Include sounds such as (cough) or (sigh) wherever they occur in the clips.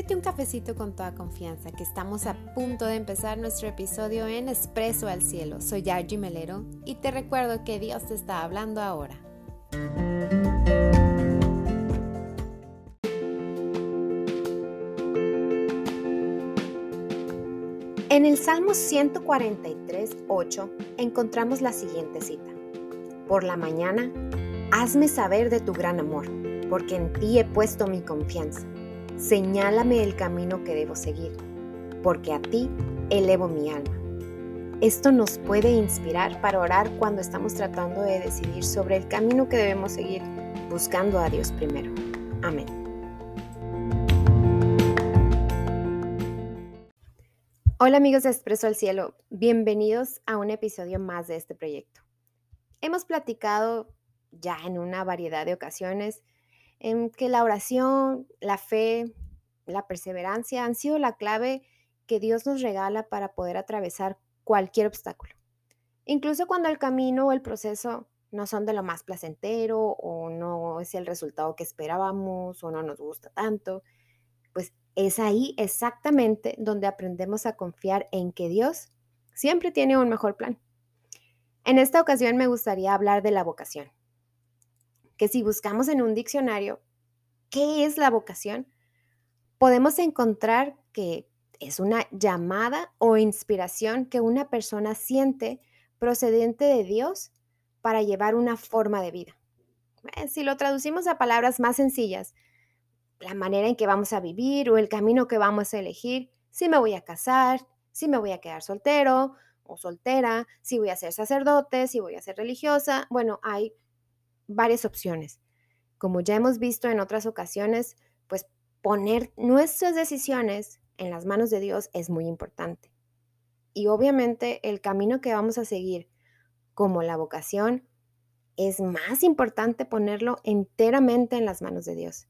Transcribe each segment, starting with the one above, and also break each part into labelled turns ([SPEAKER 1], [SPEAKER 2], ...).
[SPEAKER 1] Sírvete un cafecito con toda confianza, que estamos a punto de empezar nuestro episodio en Expreso al Cielo. Soy Argy Melero y te recuerdo que Dios te está hablando ahora. En el Salmo 143, 8 encontramos la siguiente cita. Por la mañana, hazme saber de tu gran amor, porque en ti he puesto mi confianza. Señálame el camino que debo seguir, porque a ti elevo mi alma. Esto nos puede inspirar para orar cuando estamos tratando de decidir sobre el camino que debemos seguir, buscando a Dios primero. Amén. Hola amigos de Expreso al Cielo, bienvenidos a un episodio más de este proyecto. Hemos platicado ya en una variedad de ocasiones en que la oración, la fe, la perseverancia han sido la clave que Dios nos regala para poder atravesar cualquier obstáculo. Incluso cuando el camino o el proceso no son de lo más placentero o no es el resultado que esperábamos o no nos gusta tanto, pues es ahí exactamente donde aprendemos a confiar en que Dios siempre tiene un mejor plan. En esta ocasión me gustaría hablar de la vocación que si buscamos en un diccionario qué es la vocación, podemos encontrar que es una llamada o inspiración que una persona siente procedente de Dios para llevar una forma de vida. Eh, si lo traducimos a palabras más sencillas, la manera en que vamos a vivir o el camino que vamos a elegir, si me voy a casar, si me voy a quedar soltero o soltera, si voy a ser sacerdote, si voy a ser religiosa, bueno, hay varias opciones. Como ya hemos visto en otras ocasiones, pues poner nuestras decisiones en las manos de Dios es muy importante. Y obviamente el camino que vamos a seguir como la vocación es más importante ponerlo enteramente en las manos de Dios.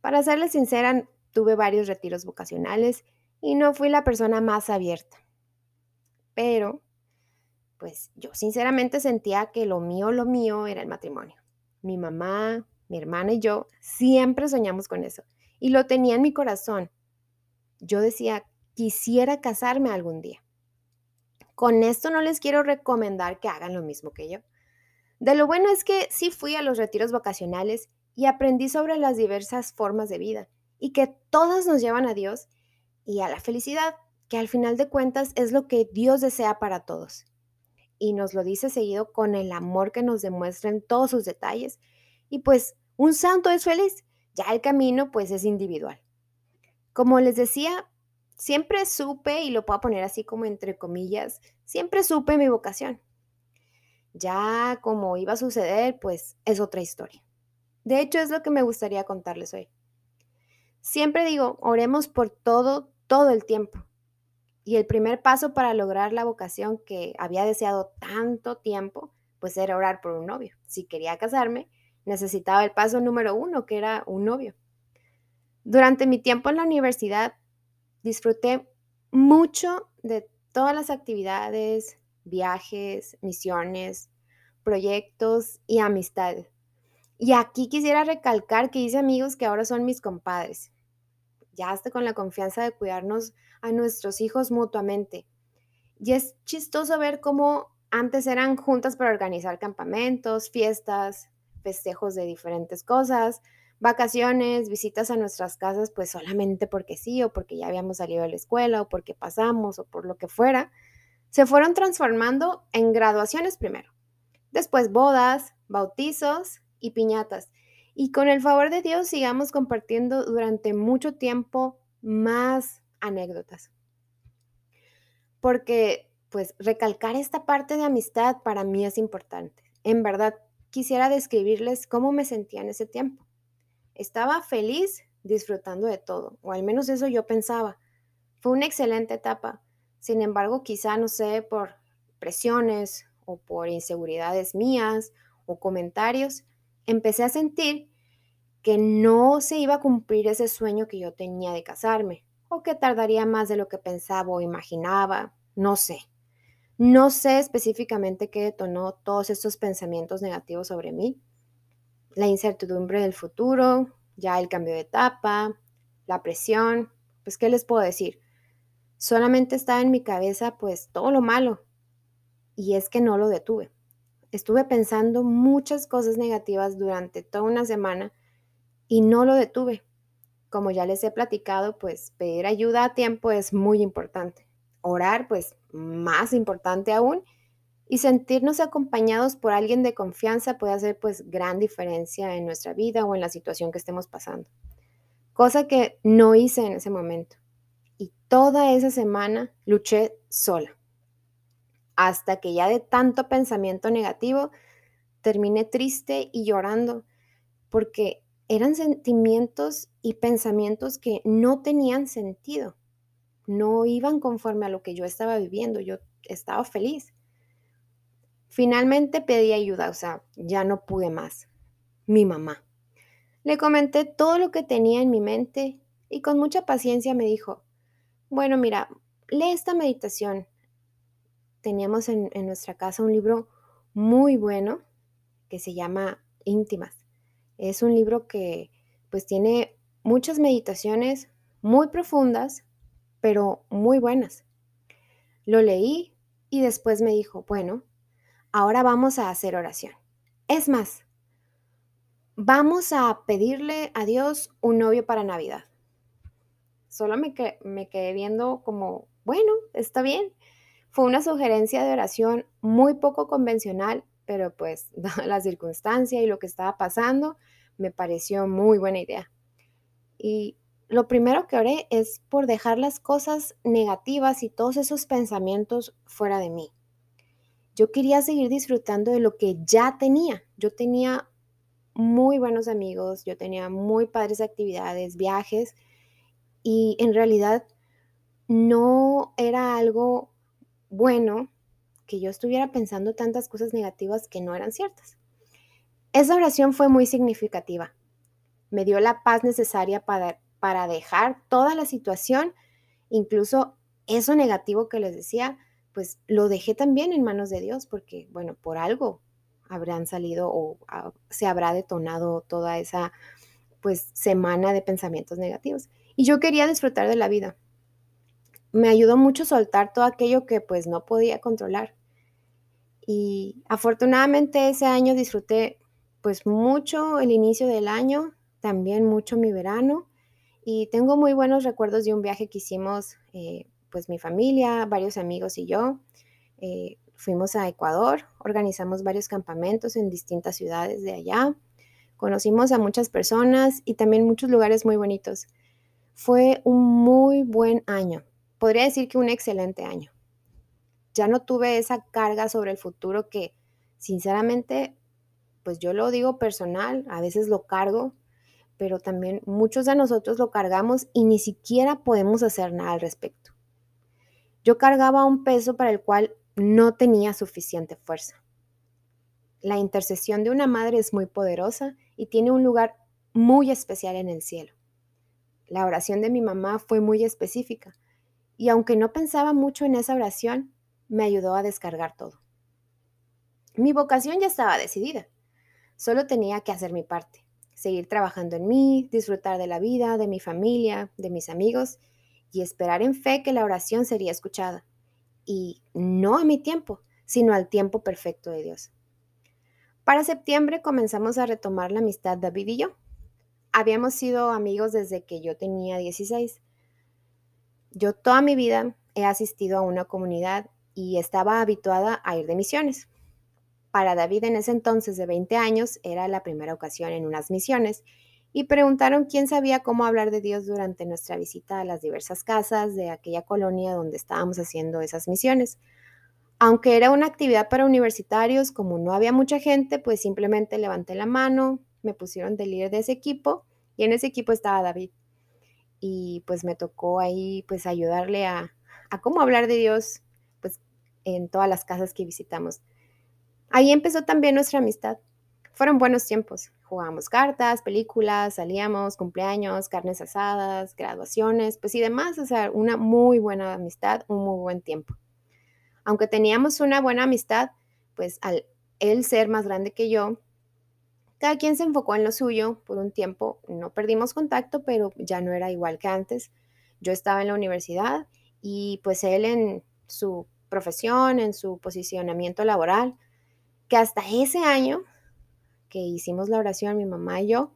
[SPEAKER 1] Para serles sincera, tuve varios retiros vocacionales y no fui la persona más abierta. Pero pues yo sinceramente sentía que lo mío, lo mío era el matrimonio. Mi mamá, mi hermana y yo siempre soñamos con eso. Y lo tenía en mi corazón. Yo decía, quisiera casarme algún día. Con esto no les quiero recomendar que hagan lo mismo que yo. De lo bueno es que sí fui a los retiros vocacionales y aprendí sobre las diversas formas de vida y que todas nos llevan a Dios y a la felicidad, que al final de cuentas es lo que Dios desea para todos y nos lo dice seguido con el amor que nos demuestra en todos sus detalles. Y pues un santo es feliz, ya el camino pues es individual. Como les decía, siempre supe, y lo puedo poner así como entre comillas, siempre supe mi vocación. Ya como iba a suceder, pues es otra historia. De hecho, es lo que me gustaría contarles hoy. Siempre digo, oremos por todo, todo el tiempo. Y el primer paso para lograr la vocación que había deseado tanto tiempo, pues era orar por un novio. Si quería casarme, necesitaba el paso número uno, que era un novio. Durante mi tiempo en la universidad, disfruté mucho de todas las actividades, viajes, misiones, proyectos y amistades. Y aquí quisiera recalcar que hice amigos que ahora son mis compadres ya hasta con la confianza de cuidarnos a nuestros hijos mutuamente. Y es chistoso ver cómo antes eran juntas para organizar campamentos, fiestas, festejos de diferentes cosas, vacaciones, visitas a nuestras casas, pues solamente porque sí, o porque ya habíamos salido de la escuela, o porque pasamos, o por lo que fuera, se fueron transformando en graduaciones primero, después bodas, bautizos y piñatas. Y con el favor de Dios sigamos compartiendo durante mucho tiempo más anécdotas. Porque pues recalcar esta parte de amistad para mí es importante. En verdad, quisiera describirles cómo me sentía en ese tiempo. Estaba feliz disfrutando de todo, o al menos eso yo pensaba. Fue una excelente etapa. Sin embargo, quizá, no sé, por presiones o por inseguridades mías o comentarios, empecé a sentir que no se iba a cumplir ese sueño que yo tenía de casarme, o que tardaría más de lo que pensaba o imaginaba, no sé. No sé específicamente qué detonó todos estos pensamientos negativos sobre mí. La incertidumbre del futuro, ya el cambio de etapa, la presión, pues, ¿qué les puedo decir? Solamente estaba en mi cabeza, pues, todo lo malo. Y es que no lo detuve. Estuve pensando muchas cosas negativas durante toda una semana y no lo detuve. Como ya les he platicado, pues pedir ayuda a tiempo es muy importante. Orar, pues más importante aún. Y sentirnos acompañados por alguien de confianza puede hacer pues gran diferencia en nuestra vida o en la situación que estemos pasando. Cosa que no hice en ese momento. Y toda esa semana luché sola. Hasta que ya de tanto pensamiento negativo terminé triste y llorando porque eran sentimientos y pensamientos que no tenían sentido. No iban conforme a lo que yo estaba viviendo. Yo estaba feliz. Finalmente pedí ayuda, o sea, ya no pude más. Mi mamá. Le comenté todo lo que tenía en mi mente y con mucha paciencia me dijo, bueno, mira, lee esta meditación. Teníamos en, en nuestra casa un libro muy bueno que se llama Íntimas. Es un libro que pues tiene muchas meditaciones muy profundas, pero muy buenas. Lo leí y después me dijo, bueno, ahora vamos a hacer oración. Es más, vamos a pedirle a Dios un novio para Navidad. Solo me, me quedé viendo como, bueno, está bien. Fue una sugerencia de oración muy poco convencional, pero pues (laughs) dada la circunstancia y lo que estaba pasando, me pareció muy buena idea. Y lo primero que oré es por dejar las cosas negativas y todos esos pensamientos fuera de mí yo quería seguir disfrutando de lo que ya tenía. Yo tenía muy buenos amigos, yo tenía muy padres actividades, viajes, y en realidad no era algo bueno que yo estuviera pensando tantas cosas negativas que no eran ciertas. Esa oración fue muy significativa. Me dio la paz necesaria para, para dejar toda la situación, incluso eso negativo que les decía, pues lo dejé también en manos de Dios, porque, bueno, por algo habrán salido o ah, se habrá detonado toda esa, pues, semana de pensamientos negativos. Y yo quería disfrutar de la vida. Me ayudó mucho soltar todo aquello que, pues, no podía controlar. Y afortunadamente ese año disfruté, pues, mucho el inicio del año, también mucho mi verano. Y tengo muy buenos recuerdos de un viaje que hicimos eh, pues mi familia, varios amigos y yo. Eh, fuimos a Ecuador, organizamos varios campamentos en distintas ciudades de allá, conocimos a muchas personas y también muchos lugares muy bonitos. Fue un muy buen año, podría decir que un excelente año. Ya no tuve esa carga sobre el futuro que, sinceramente, pues yo lo digo personal, a veces lo cargo, pero también muchos de nosotros lo cargamos y ni siquiera podemos hacer nada al respecto. Yo cargaba un peso para el cual no tenía suficiente fuerza. La intercesión de una madre es muy poderosa y tiene un lugar muy especial en el cielo. La oración de mi mamá fue muy específica y aunque no pensaba mucho en esa oración, me ayudó a descargar todo. Mi vocación ya estaba decidida. Solo tenía que hacer mi parte, seguir trabajando en mí, disfrutar de la vida, de mi familia, de mis amigos y esperar en fe que la oración sería escuchada. Y no a mi tiempo, sino al tiempo perfecto de Dios. Para septiembre comenzamos a retomar la amistad David y yo. Habíamos sido amigos desde que yo tenía 16. Yo toda mi vida he asistido a una comunidad y estaba habituada a ir de misiones. Para David en ese entonces de 20 años era la primera ocasión en unas misiones y preguntaron quién sabía cómo hablar de Dios durante nuestra visita a las diversas casas de aquella colonia donde estábamos haciendo esas misiones. Aunque era una actividad para universitarios, como no había mucha gente, pues simplemente levanté la mano, me pusieron de líder de ese equipo y en ese equipo estaba David. Y pues me tocó ahí pues ayudarle a, a cómo hablar de Dios pues en todas las casas que visitamos. Ahí empezó también nuestra amistad. Fueron buenos tiempos. Jugábamos cartas, películas, salíamos, cumpleaños, carnes asadas, graduaciones, pues y demás. O sea, una muy buena amistad, un muy buen tiempo. Aunque teníamos una buena amistad, pues al él ser más grande que yo, Cada quien se enfocó en lo suyo por un tiempo, no perdimos contacto, pero ya no era igual que antes. Yo estaba en la universidad y pues él en su profesión, en su posicionamiento laboral, que hasta ese año que hicimos la oración, mi mamá y yo,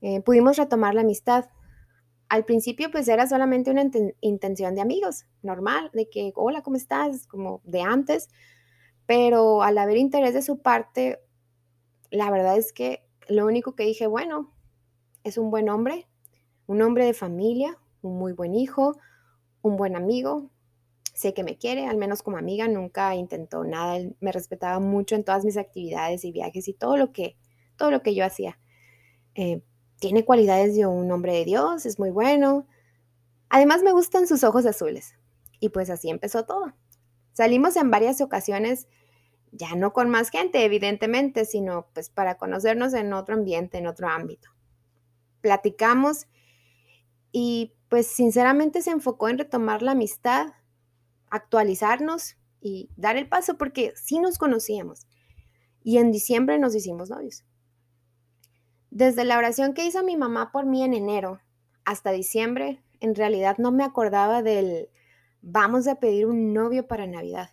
[SPEAKER 1] eh, pudimos retomar la amistad. Al principio pues era solamente una intención de amigos, normal, de que, hola, ¿cómo estás? Como de antes, pero al haber interés de su parte, la verdad es que lo único que dije, bueno, es un buen hombre, un hombre de familia, un muy buen hijo, un buen amigo. Sé que me quiere, al menos como amiga, nunca intentó nada. Él me respetaba mucho en todas mis actividades y viajes y todo lo que, todo lo que yo hacía. Eh, tiene cualidades de un hombre de Dios, es muy bueno. Además me gustan sus ojos azules. Y pues así empezó todo. Salimos en varias ocasiones ya no con más gente, evidentemente, sino pues para conocernos en otro ambiente, en otro ámbito. Platicamos y pues sinceramente se enfocó en retomar la amistad, actualizarnos y dar el paso porque sí nos conocíamos. Y en diciembre nos hicimos novios. Desde la oración que hizo mi mamá por mí en enero hasta diciembre, en realidad no me acordaba del vamos a pedir un novio para Navidad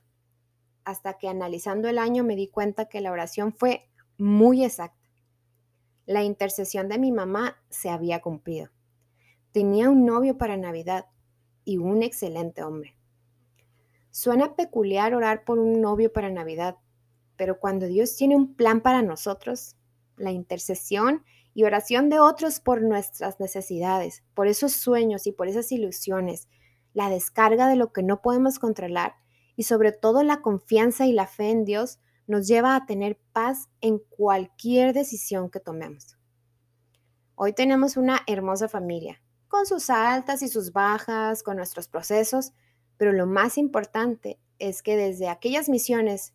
[SPEAKER 1] hasta que analizando el año me di cuenta que la oración fue muy exacta. La intercesión de mi mamá se había cumplido. Tenía un novio para Navidad y un excelente hombre. Suena peculiar orar por un novio para Navidad, pero cuando Dios tiene un plan para nosotros, la intercesión y oración de otros por nuestras necesidades, por esos sueños y por esas ilusiones, la descarga de lo que no podemos controlar, y sobre todo la confianza y la fe en Dios nos lleva a tener paz en cualquier decisión que tomemos. Hoy tenemos una hermosa familia, con sus altas y sus bajas, con nuestros procesos, pero lo más importante es que desde aquellas misiones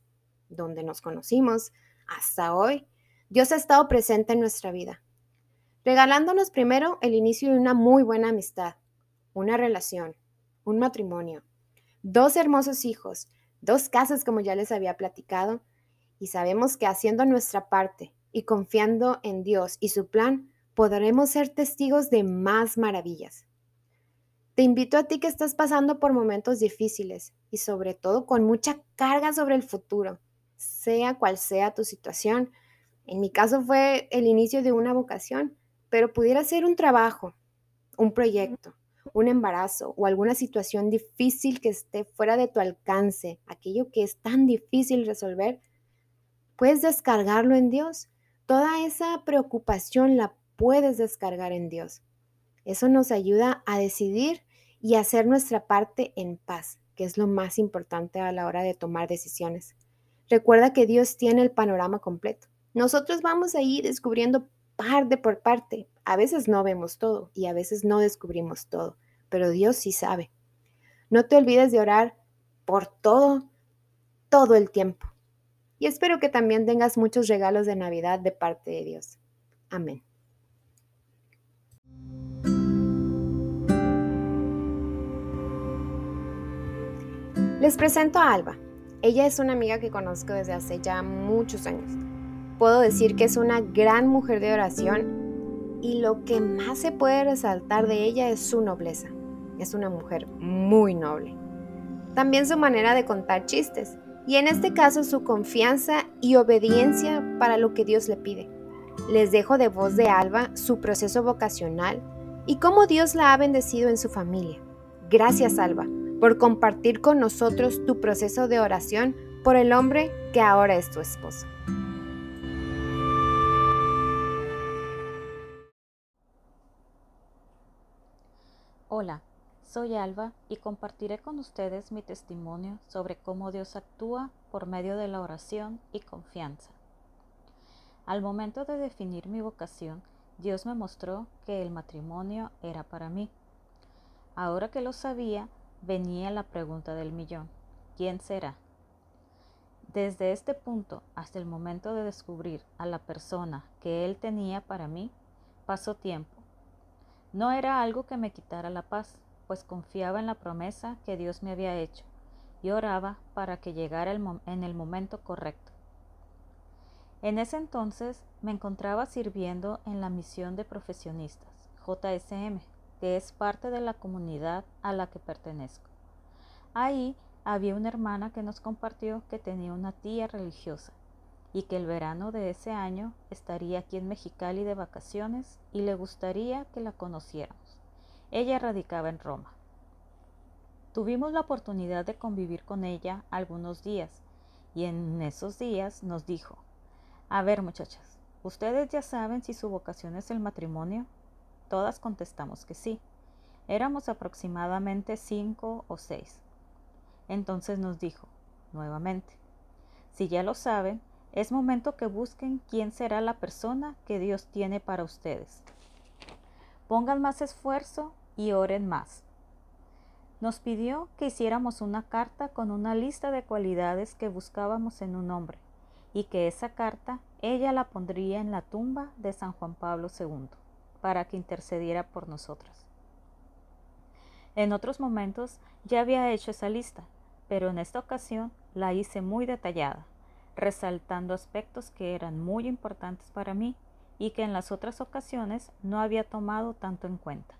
[SPEAKER 1] donde nos conocimos hasta hoy, Dios ha estado presente en nuestra vida, regalándonos primero el inicio de una muy buena amistad, una relación, un matrimonio, dos hermosos hijos, dos casas como ya les había platicado, y sabemos que haciendo nuestra parte y confiando en Dios y su plan, podremos ser testigos de más maravillas. Te invito a ti que estás pasando por momentos difíciles y sobre todo con mucha carga sobre el futuro, sea cual sea tu situación. En mi caso fue el inicio de una vocación, pero pudiera ser un trabajo, un proyecto, un embarazo o alguna situación difícil que esté fuera de tu alcance, aquello que es tan difícil resolver, puedes descargarlo en Dios. Toda esa preocupación la puedes descargar en Dios. Eso nos ayuda a decidir y hacer nuestra parte en paz, que es lo más importante a la hora de tomar decisiones. Recuerda que Dios tiene el panorama completo. Nosotros vamos a ir descubriendo parte por parte. A veces no vemos todo y a veces no descubrimos todo, pero Dios sí sabe. No te olvides de orar por todo, todo el tiempo. Y espero que también tengas muchos regalos de Navidad de parte de Dios. Amén. Les presento a Alba. Ella es una amiga que conozco desde hace ya muchos años puedo decir que es una gran mujer de oración y lo que más se puede resaltar de ella es su nobleza. Es una mujer muy noble. También su manera de contar chistes y en este caso su confianza y obediencia para lo que Dios le pide. Les dejo de voz de Alba su proceso vocacional y cómo Dios la ha bendecido en su familia. Gracias Alba por compartir con nosotros tu proceso de oración por el hombre que ahora es tu esposo.
[SPEAKER 2] Hola, soy Alba y compartiré con ustedes mi testimonio sobre cómo Dios actúa por medio de la oración y confianza. Al momento de definir mi vocación, Dios me mostró que el matrimonio era para mí. Ahora que lo sabía, venía la pregunta del millón. ¿Quién será? Desde este punto hasta el momento de descubrir a la persona que Él tenía para mí, pasó tiempo no era algo que me quitara la paz, pues confiaba en la promesa que Dios me había hecho y oraba para que llegara en el momento correcto. En ese entonces me encontraba sirviendo en la misión de profesionistas, JSM, que es parte de la comunidad a la que pertenezco. Ahí había una hermana que nos compartió que tenía una tía religiosa y que el verano de ese año estaría aquí en Mexicali de vacaciones y le gustaría que la conociéramos. Ella radicaba en Roma. Tuvimos la oportunidad de convivir con ella algunos días y en esos días nos dijo, a ver muchachas, ¿ustedes ya saben si su vocación es el matrimonio? Todas contestamos que sí. Éramos aproximadamente cinco o seis. Entonces nos dijo, nuevamente, si ya lo saben, es momento que busquen quién será la persona que Dios tiene para ustedes. Pongan más esfuerzo y oren más. Nos pidió que hiciéramos una carta con una lista de cualidades que buscábamos en un hombre y que esa carta ella la pondría en la tumba de San Juan Pablo II para que intercediera por nosotras. En otros momentos ya había hecho esa lista, pero en esta ocasión la hice muy detallada resaltando aspectos que eran muy importantes para mí y que en las otras ocasiones no había tomado tanto en cuenta.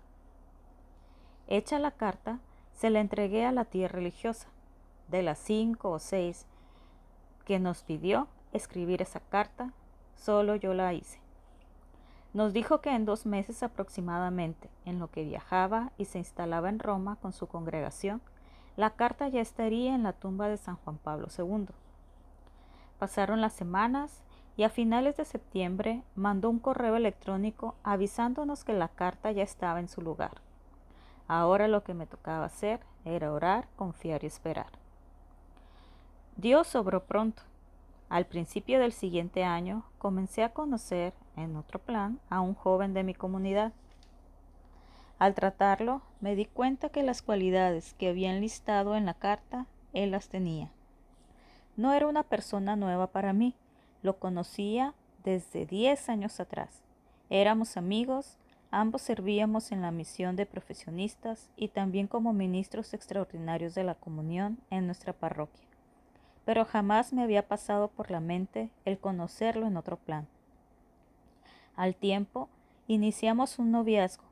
[SPEAKER 2] Hecha la carta, se la entregué a la tía religiosa. De las cinco o seis que nos pidió escribir esa carta, solo yo la hice. Nos dijo que en dos meses aproximadamente, en lo que viajaba y se instalaba en Roma con su congregación, la carta ya estaría en la tumba de San Juan Pablo II Pasaron las semanas y a finales de septiembre mandó un correo electrónico avisándonos que la carta ya estaba en su lugar. Ahora lo que me tocaba hacer era orar, confiar y esperar. Dios sobró pronto. Al principio del siguiente año comencé a conocer, en otro plan, a un joven de mi comunidad. Al tratarlo, me di cuenta que las cualidades que había enlistado en la carta, él las tenía. No era una persona nueva para mí, lo conocía desde 10 años atrás. Éramos amigos, ambos servíamos en la misión de profesionistas y también como ministros extraordinarios de la comunión en nuestra parroquia. Pero jamás me había pasado por la mente el conocerlo en otro plan. Al tiempo, iniciamos un noviazgo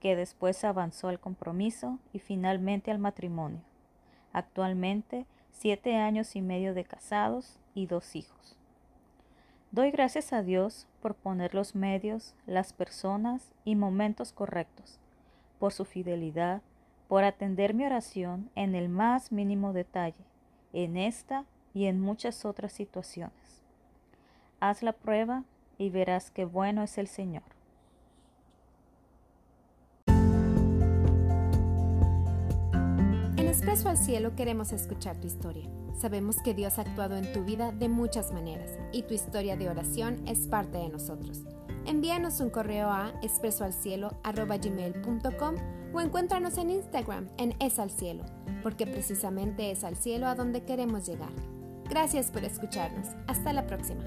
[SPEAKER 2] que después avanzó al compromiso y finalmente al matrimonio. Actualmente siete años y medio de casados y dos hijos. Doy gracias a Dios por poner los medios, las personas y momentos correctos, por su fidelidad, por atender mi oración en el más mínimo detalle, en esta y en muchas otras situaciones. Haz la prueba y verás qué bueno es el Señor.
[SPEAKER 1] Expreso al Cielo queremos escuchar tu historia. Sabemos que Dios ha actuado en tu vida de muchas maneras y tu historia de oración es parte de nosotros. Envíanos un correo a expresoalcielo.gmail.com o encuéntranos en Instagram en Es al Cielo, porque precisamente es al cielo a donde queremos llegar. Gracias por escucharnos. Hasta la próxima.